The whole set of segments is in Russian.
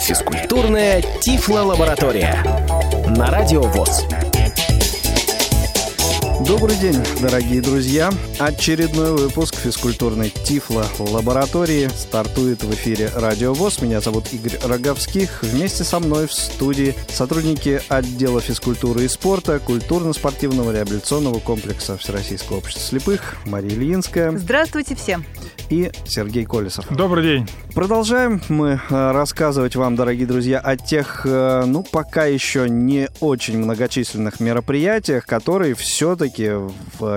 Физкультурная Тифло-лаборатория на Радио ВОЗ. Добрый день, дорогие друзья! Очередной выпуск физкультурной Тифло лаборатории стартует в эфире Радио ВОЗ. Меня зовут Игорь Роговских. Вместе со мной в студии сотрудники отдела физкультуры и спорта культурно-спортивного реабилитационного комплекса Всероссийского общества слепых Мария Ильинская. Здравствуйте всем! И Сергей Колесов. Добрый день. Продолжаем мы э, рассказывать вам, дорогие друзья, о тех, э, ну, пока еще не очень многочисленных мероприятиях, которые все-таки,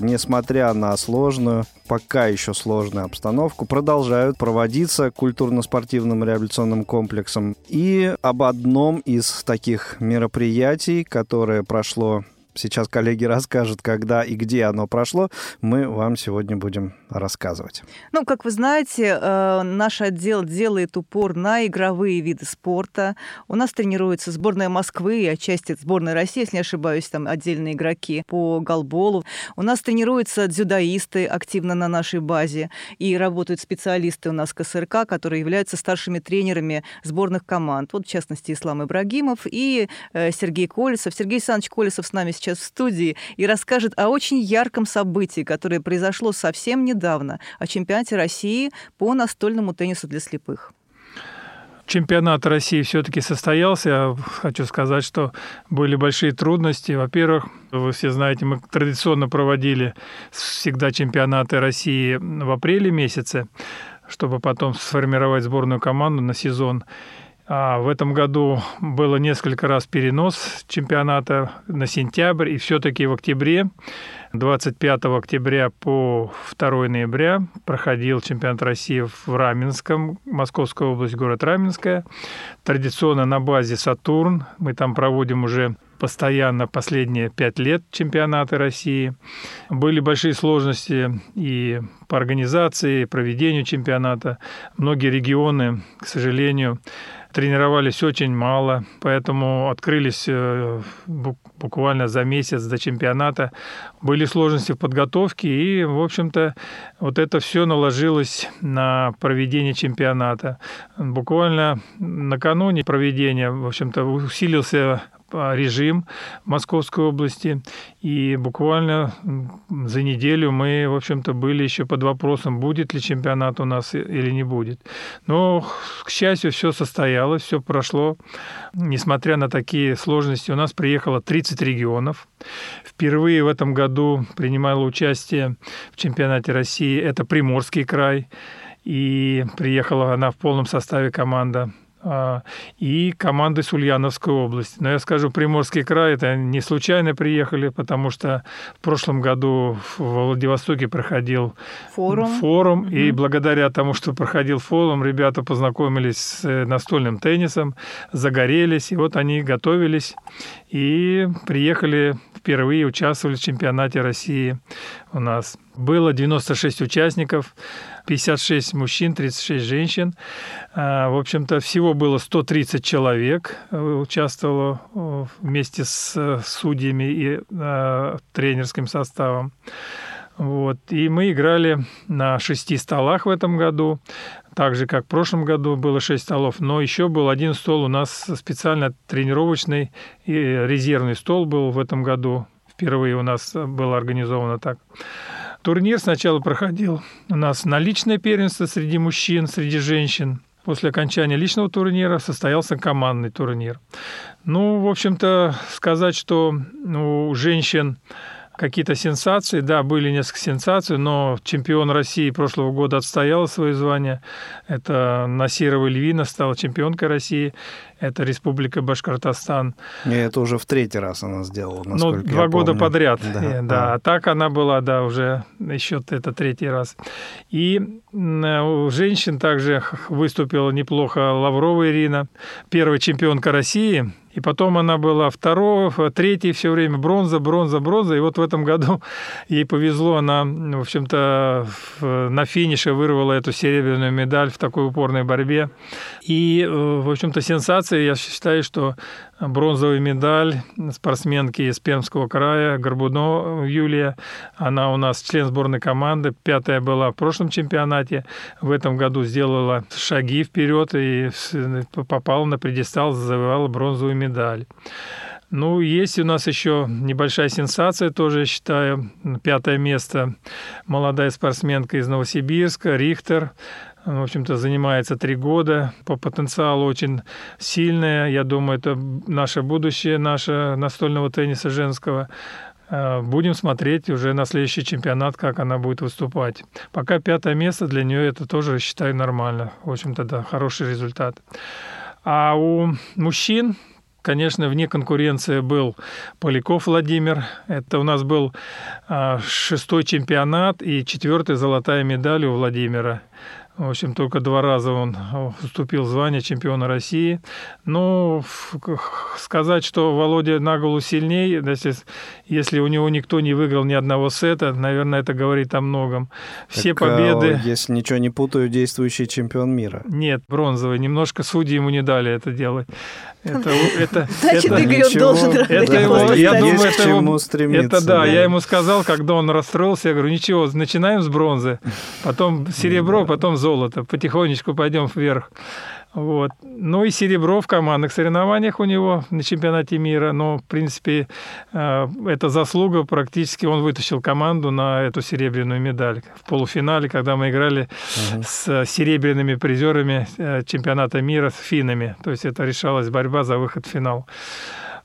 несмотря на сложную, пока еще сложную обстановку, продолжают проводиться культурно-спортивным реабилитационным комплексом. И об одном из таких мероприятий, которое прошло Сейчас коллеги расскажут, когда и где оно прошло. Мы вам сегодня будем рассказывать. Ну, как вы знаете, э, наш отдел делает упор на игровые виды спорта. У нас тренируется сборная Москвы и отчасти сборная России, если не ошибаюсь, там отдельные игроки по голболу. У нас тренируются дзюдоисты активно на нашей базе. И работают специалисты у нас КСРК, которые являются старшими тренерами сборных команд. Вот, в частности, Ислам Ибрагимов и э, Сергей Колесов. Сергей Александрович Колесов с нами сейчас сейчас в студии и расскажет о очень ярком событии, которое произошло совсем недавно, о чемпионате России по настольному теннису для слепых чемпионат России все-таки состоялся. Я хочу сказать, что были большие трудности. Во-первых, вы все знаете, мы традиционно проводили всегда чемпионаты России в апреле месяце, чтобы потом сформировать сборную команду на сезон. А в этом году было несколько раз перенос чемпионата на сентябрь, и все-таки в октябре, 25 октября по 2 ноября проходил чемпионат России в Раменском, Московская область, город Раменская. Традиционно на базе «Сатурн». Мы там проводим уже постоянно последние пять лет чемпионаты России. Были большие сложности и по организации, и проведению чемпионата. Многие регионы, к сожалению, тренировались очень мало, поэтому открылись э, буквально за месяц до чемпионата. Были сложности в подготовке, и, в общем-то, вот это все наложилось на проведение чемпионата. Буквально накануне проведения, в общем-то, усилился режим Московской области. И буквально за неделю мы, в общем-то, были еще под вопросом, будет ли чемпионат у нас или не будет. Но, к счастью, все состоялось, все прошло. Несмотря на такие сложности, у нас приехало 30 регионов. Впервые в этом году принимала участие в чемпионате России это Приморский край. И приехала она в полном составе команда и команды с Ульяновской области. Но я скажу, Приморский край это не случайно приехали, потому что в прошлом году в Владивостоке проходил форум, форум угу. и благодаря тому, что проходил форум, ребята познакомились с э, настольным теннисом, загорелись, и вот они готовились и приехали впервые участвовали в чемпионате России у нас. Было 96 участников, 56 мужчин, 36 женщин. А, в общем-то, всего было 130 человек э, участвовало э, вместе с э, судьями и тренерским составом. Вот. И мы играли на шести столах в этом году, так же, как в прошлом году было шесть столов, но еще был один стол у нас специально тренировочный и резервный стол был в этом году. Впервые у нас было организовано так. Турнир сначала проходил у нас на личное первенство среди мужчин, среди женщин. После окончания личного турнира состоялся командный турнир. Ну, в общем-то, сказать, что ну, у женщин какие-то сенсации. Да, были несколько сенсаций, но чемпион России прошлого года отстояла свои звания. Это Насирова Львина стала чемпионкой России. Это Республика Башкортостан. И это уже в третий раз она сделала, Ну, два года помню. подряд. Да, и, да. А так она была, да, уже еще это третий раз. И у женщин также выступила неплохо Лаврова Ирина, первая чемпионка России – и потом она была второго, третьей все время бронза, бронза, бронза. И вот в этом году ей повезло, она, в общем-то, на финише вырвала эту серебряную медаль в такой упорной борьбе. И, э, в общем-то, сенсация, я считаю, что бронзовая медаль спортсменки из Пермского края Горбуно Юлия. Она у нас член сборной команды. Пятая была в прошлом чемпионате. В этом году сделала шаги вперед и попала на предистал, завоевала бронзовую медаль. Ну, есть у нас еще небольшая сенсация, тоже, я считаю, пятое место. Молодая спортсменка из Новосибирска, Рихтер. В общем-то, занимается три года. По потенциалу очень сильная. Я думаю, это наше будущее, наше настольного тенниса женского. Э, будем смотреть уже на следующий чемпионат, как она будет выступать. Пока пятое место для нее это тоже считаю нормально. В общем-то, да, хороший результат. А у мужчин конечно, вне конкуренции был Поляков Владимир. Это у нас был а, шестой чемпионат и четвертая золотая медаль у Владимира. В общем, только два раза он уступил звание чемпиона России. Ну, сказать, что Володя на голову сильнее, если, если у него никто не выиграл ни одного сета, наверное, это говорит о многом. Все так, победы... А, если ничего не путаю, действующий чемпион мира. Нет, бронзовый. Немножко судьи ему не дали это делать. Это, это, Значит, это, Игорь, он должен это его, Я думаю, это, его, это да, да, я ему сказал, когда он расстроился, я говорю, ничего, начинаем с бронзы, потом серебро, потом золото, потихонечку пойдем вверх. Вот. Ну и серебро в командных соревнованиях у него на чемпионате мира. Но, в принципе, э, это заслуга. Практически он вытащил команду на эту серебряную медаль. В полуфинале, когда мы играли угу. с серебряными призерами э, чемпионата мира, с финами. То есть это решалась борьба за выход в финал.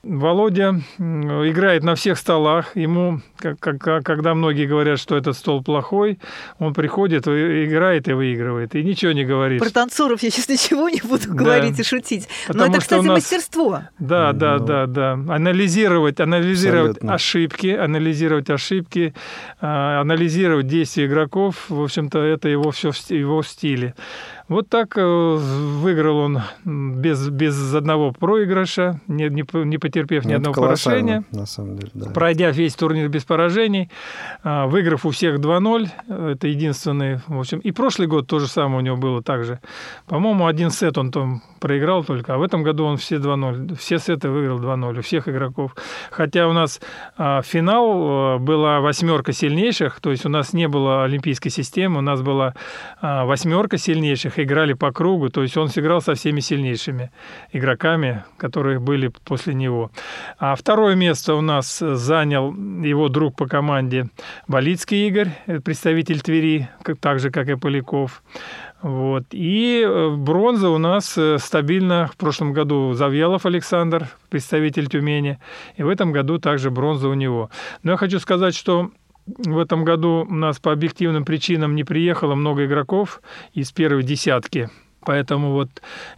Володя играет на всех столах. Ему, когда многие говорят, что этот стол плохой, он приходит, играет и выигрывает. И ничего не говорит. Про танцоров я сейчас ничего не буду да. говорить и шутить. Потому Но это, кстати, нас... мастерство. Да, да, ну... да, да. Анализировать, анализировать Абсолютно. ошибки, анализировать ошибки, а, анализировать действия игроков. В общем-то, это его все в его стиле. Вот так э, выиграл он без, без одного проигрыша, не, не, не потерпев ни ну, одного поражения. На самом деле, да. Пройдя весь турнир без поражений, а, выиграв у всех 2-0, это единственный. В общем, и прошлый год то же самое у него было также. По-моему, один сет он там проиграл только, а в этом году он все 2-0. Все сеты выиграл 2-0 у всех игроков. Хотя у нас а, финал э, была восьмерка сильнейших, то есть у нас не было олимпийской системы, у нас была а, восьмерка сильнейших, играли по кругу, то есть он сыграл со всеми сильнейшими игроками, которые были после него. А второе место у нас занял его друг по команде Болицкий Игорь, представитель Твери, так же, как и Поляков. Вот. И э, бронза у нас э, стабильно. В прошлом году Завьялов Александр, представитель Тюмени. И в этом году также бронза у него. Но я хочу сказать, что в этом году у нас по объективным причинам не приехало много игроков из первой десятки. Поэтому вот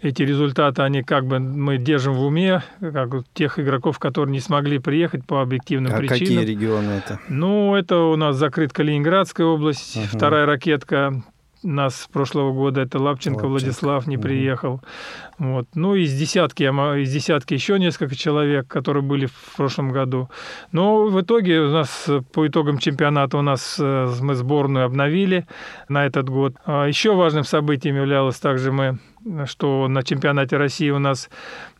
эти результаты, они как бы мы держим в уме, как тех игроков, которые не смогли приехать по объективным а причинам. какие регионы это? Ну, это у нас закрыт Калининградская область, угу. вторая ракетка, нас с прошлого года это Лапченко, Лапченко. Владислав не угу. приехал. Вот. Ну, из десятки, из десятки еще несколько человек, которые были в прошлом году. Но в итоге у нас по итогам чемпионата у нас э, мы сборную обновили на этот год. А еще важным событием являлось также мы что на чемпионате России у нас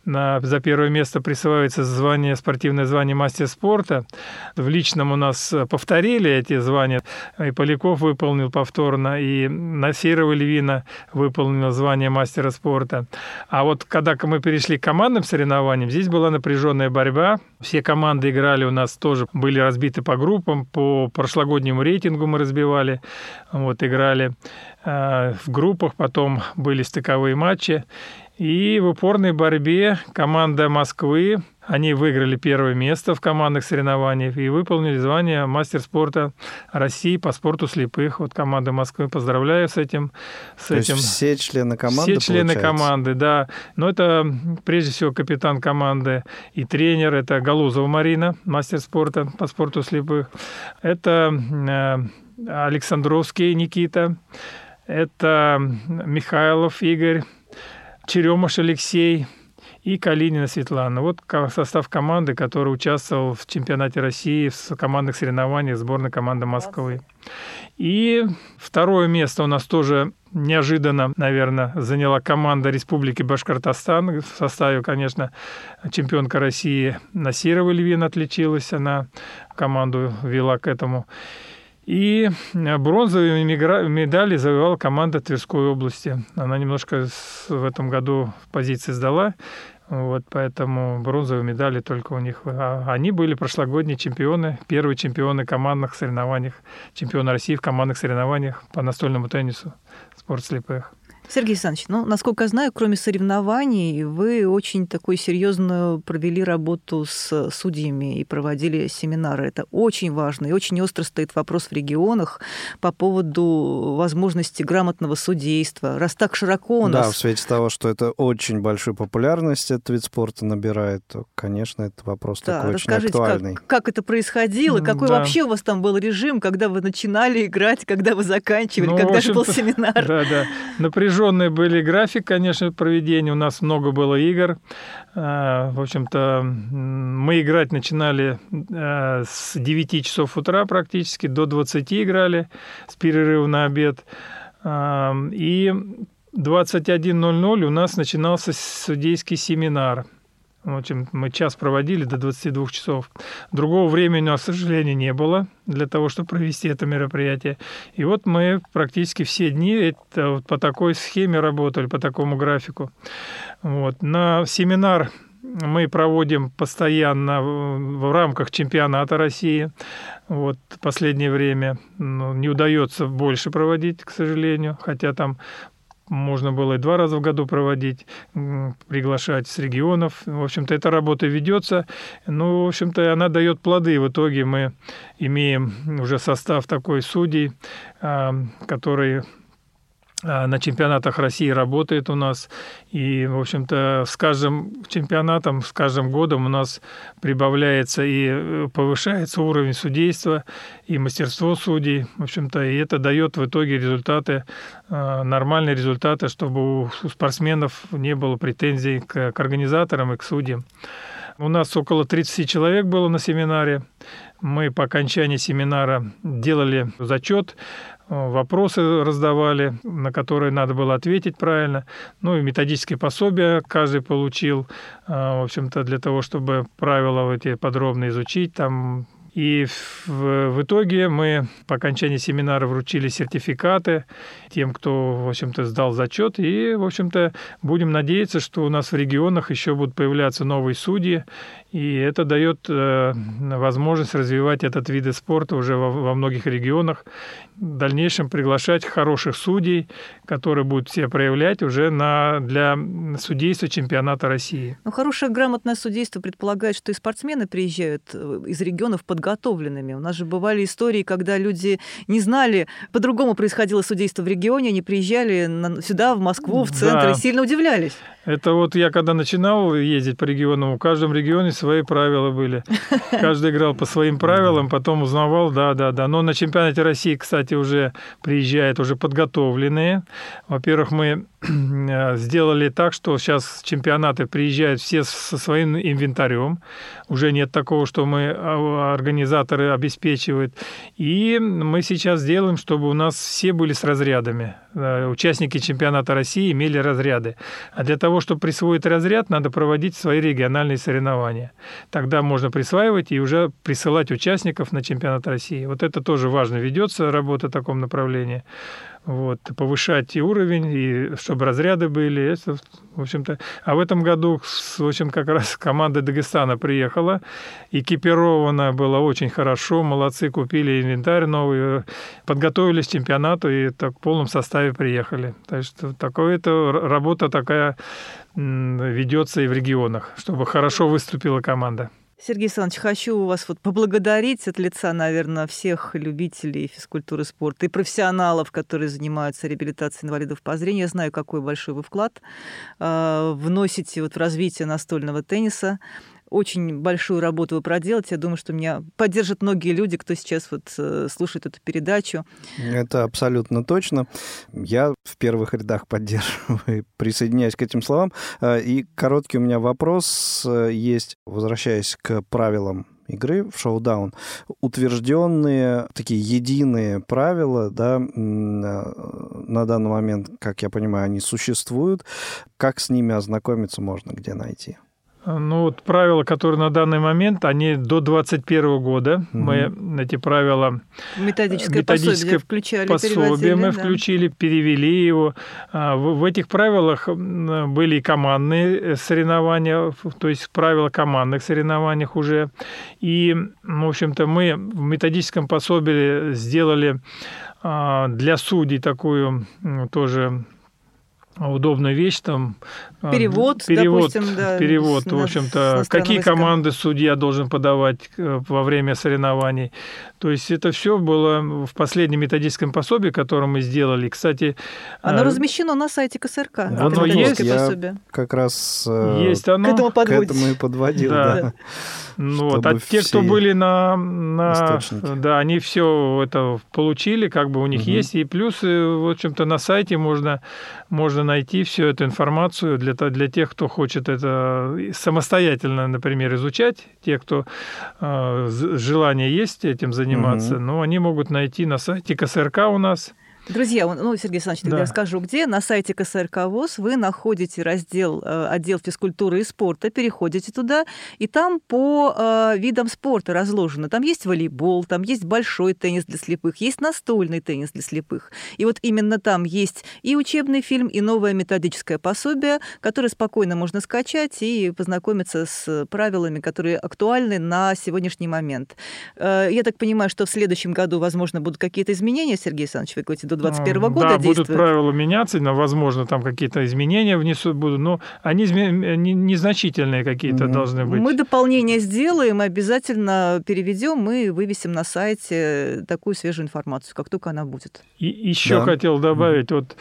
на, за первое место присваивается звание, спортивное звание мастер спорта. В личном у нас повторили эти звания. И Поляков выполнил повторно, и Насирова Львина выполнила звание мастера спорта. А вот когда мы перешли к командным соревнованиям, здесь была напряженная борьба. Все команды играли у нас тоже, были разбиты по группам, по прошлогоднему рейтингу мы разбивали, вот играли э, в группах, потом были стыковые матчи. И в упорной борьбе команда Москвы, они выиграли первое место в командных соревнованиях и выполнили звание мастер спорта России по спорту слепых. Вот команда Москвы, поздравляю с этим. С То этим. Есть все члены команды, Все члены получается? команды, да. Но это прежде всего капитан команды и тренер. Это Галузова Марина, мастер спорта по спорту слепых. Это э, Александровский Никита. Это Михайлов Игорь, Черемаш Алексей и Калинина Светлана. Вот состав команды, который участвовал в чемпионате России в командных соревнованиях сборной команды Москвы. И второе место у нас тоже неожиданно, наверное, заняла команда Республики Башкортостан. В составе, конечно, чемпионка России Насирова Львина отличилась. Она команду вела к этому. И бронзовые медали завоевала команда Тверской области. Она немножко в этом году позиции сдала. Вот, поэтому бронзовые медали только у них. А они были прошлогодние чемпионы, первые чемпионы командных соревнованиях, чемпионы России в командных соревнованиях по настольному теннису, спорт слепых. Сергей Александрович, ну, насколько я знаю, кроме соревнований, вы очень такую серьезную провели работу с судьями и проводили семинары. Это очень важно. И очень остро стоит вопрос в регионах по поводу возможности грамотного судейства. Раз так широко у нас... Да, в свете того, что это очень большую популярность этот вид спорта набирает, то, конечно, это вопрос да, такой очень актуальный. Как, как это происходило? Какой да. вообще у вас там был режим, когда вы начинали играть, когда вы заканчивали, ну, когда же был семинар? Да, да. Напряжение напряженный были график, конечно, проведения. У нас много было игр. А, в общем-то, мы играть начинали а, с 9 часов утра практически, до 20 играли с перерывом на обед. А, и 21.00 у нас начинался судейский семинар – в общем, мы час проводили до 22 часов. Другого времени к сожалению, не было для того, чтобы провести это мероприятие. И вот мы практически все дни это вот по такой схеме работали, по такому графику. Вот. На семинар мы проводим постоянно в рамках чемпионата России. Вот последнее время ну, не удается больше проводить, к сожалению, хотя там можно было и два раза в году проводить, приглашать с регионов. В общем-то, эта работа ведется. Ну, в общем-то, она дает плоды. В итоге мы имеем уже состав такой судей, а, который на чемпионатах России работает у нас. И, в общем-то, с каждым чемпионатом, с каждым годом у нас прибавляется и э, повышается уровень судейства и мастерство судей. В общем-то, и это дает в итоге результаты, а, нормальные результаты, чтобы у спортсменов не было претензий к, к организаторам и к судьям. У нас около 30 человек было на семинаре. Мы по окончании семинара делали зачет, вопросы раздавали, на которые надо было ответить правильно. Ну и методические пособия каждый получил, а, в общем-то, для того, чтобы правила эти подробно изучить. Там и в, в итоге мы по окончании семинара вручили сертификаты тем, кто, в общем-то, сдал зачет. И, в общем-то, будем надеяться, что у нас в регионах еще будут появляться новые судьи. И это дает э, возможность развивать этот вид спорта уже во, многих регионах. В дальнейшем приглашать хороших судей, которые будут себя проявлять уже на, для судейства чемпионата России. Ну, хорошее грамотное судейство предполагает, что и спортсмены приезжают э, из регионов подготовленными. У нас же бывали истории, когда люди не знали, по-другому происходило судейство в регионе, они приезжали сюда, в Москву, в центр, да. и сильно удивлялись. Это вот я когда начинал ездить по регионам, в каждом регионе свои правила были. Каждый играл по своим правилам, потом узнавал, да, да, да. Но на чемпионате России, кстати, уже приезжают уже подготовленные. Во-первых, мы сделали так, что сейчас чемпионаты приезжают все со своим инвентарем. Уже нет такого, что мы а, организаторы обеспечивают. И мы сейчас делаем, чтобы у нас все были с разрядами. Э, участники чемпионата России имели разряды. А для того, чтобы присвоить разряд, надо проводить свои региональные соревнования. Тогда можно присваивать и уже присылать участников на чемпионат России. Вот это тоже важно ведется, работа в таком направлении вот, повышать и уровень, и чтобы разряды были. Это, в общем-то. А в этом году, в общем, как раз команда Дагестана приехала, экипирована была очень хорошо, молодцы, купили инвентарь новый, подготовились к чемпионату и так в полном составе приехали. Так что такое это работа такая ведется и в регионах, чтобы хорошо выступила команда. Сергей Александрович, хочу вас вот поблагодарить от лица, наверное, всех любителей физкультуры спорта и профессионалов, которые занимаются реабилитацией инвалидов по зрению. Я знаю, какой большой вы вклад э, вносите вот в развитие настольного тенниса очень большую работу вы проделаете. Я думаю, что меня поддержат многие люди, кто сейчас вот э, слушает эту передачу. Это абсолютно точно. Я в первых рядах поддерживаю, присоединяюсь к этим словам. Э, и короткий у меня вопрос э, есть, возвращаясь к правилам игры в шоу-даун, утвержденные такие единые правила, да, на данный момент, как я понимаю, они существуют. Как с ними ознакомиться можно, где найти? Ну, вот правила, которые на данный момент, они до 2021 года. Угу. Мы эти правила... Методическое, методическое пособие включали, пособие мы да. включили, перевели его. А, в, в этих правилах были и командные э, соревнования, то есть правила командных соревнованиях уже. И, в общем-то, мы в методическом пособии сделали а, для судей такую тоже удобная вещь там. А, перевод перевод допустим, да, перевод с, в общем-то какие команды судья должен подавать э, во время соревнований. То есть это все было в последнем методическом пособии которое мы сделали. Кстати оно а, размещено на сайте КСРК оно есть. Я как раз э, есть оно. к этому, к этому и подводил да. да. Ну, вот, а те, кто были на, на да, они все это получили, как бы у них угу. есть, и плюс, в общем-то, на сайте можно, можно найти всю эту информацию для, для тех, кто хочет это самостоятельно, например, изучать, те, кто э, желание есть этим заниматься, угу. ну, они могут найти на сайте КСРК у нас – Друзья, ну, Сергей Александрович, тогда да. я скажу, где. На сайте КСРК ВОЗ вы находите раздел, э, отдел физкультуры и спорта, переходите туда, и там по э, видам спорта разложено. Там есть волейбол, там есть большой теннис для слепых, есть настольный теннис для слепых. И вот именно там есть и учебный фильм, и новое методическое пособие, которое спокойно можно скачать и познакомиться с правилами, которые актуальны на сегодняшний момент. Э, я так понимаю, что в следующем году, возможно, будут какие-то изменения, Сергей Александрович, вы говорите, 2021 -го года да, действует. будут правила меняться, но, возможно, там какие-то изменения внесут будут, но они незначительные какие-то mm-hmm. должны быть. Мы дополнение сделаем, обязательно переведем и вывесим на сайте такую свежую информацию, как только она будет. И еще да. хотел добавить, mm-hmm. вот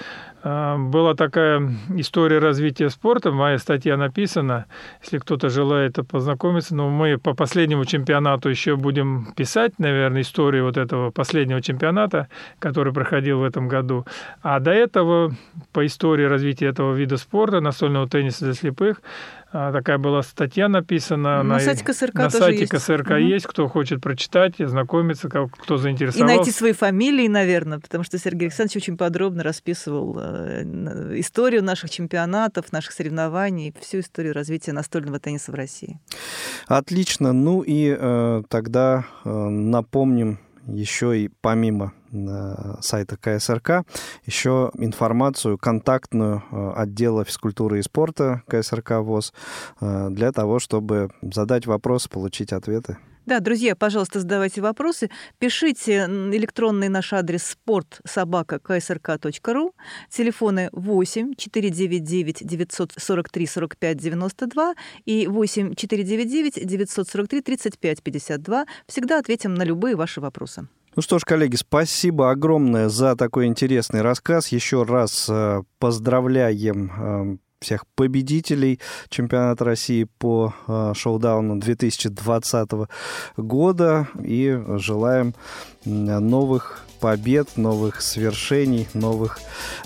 была такая история развития спорта, моя статья написана, если кто-то желает познакомиться, но мы по последнему чемпионату еще будем писать, наверное, историю вот этого последнего чемпионата, который проходил в этом году. А до этого, по истории развития этого вида спорта, настольного тенниса для слепых, а, такая была статья написана. На, на сайте КСРК На сайте есть. КСРК угу. есть, кто хочет прочитать, ознакомиться, кто заинтересовался. И найти свои фамилии, наверное, потому что Сергей Александрович очень подробно расписывал э, историю наших чемпионатов, наших соревнований, всю историю развития настольного тенниса в России. Отлично. Ну и э, тогда э, напомним еще и помимо сайта КСРК еще информацию контактную э, отдела физкультуры и спорта КСРК ВОЗ э, для того, чтобы задать вопросы, получить ответы. Да, друзья, пожалуйста, задавайте вопросы. Пишите электронный наш адрес спорт собака ксрк.ру, телефоны 8 499 943 45 92 и 8 499 943 35 52. Всегда ответим на любые ваши вопросы. Ну что ж, коллеги, спасибо огромное за такой интересный рассказ. Еще раз э, поздравляем э, всех победителей чемпионата России по э, шоу-дауну 2020 года и желаем новых побед, новых свершений, новых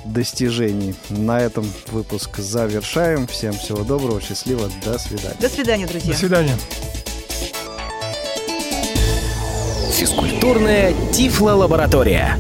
достижений. На этом выпуск завершаем. Всем всего доброго, счастливо, до свидания. До свидания, друзья. До свидания. Физкультурная Тифло-лаборатория.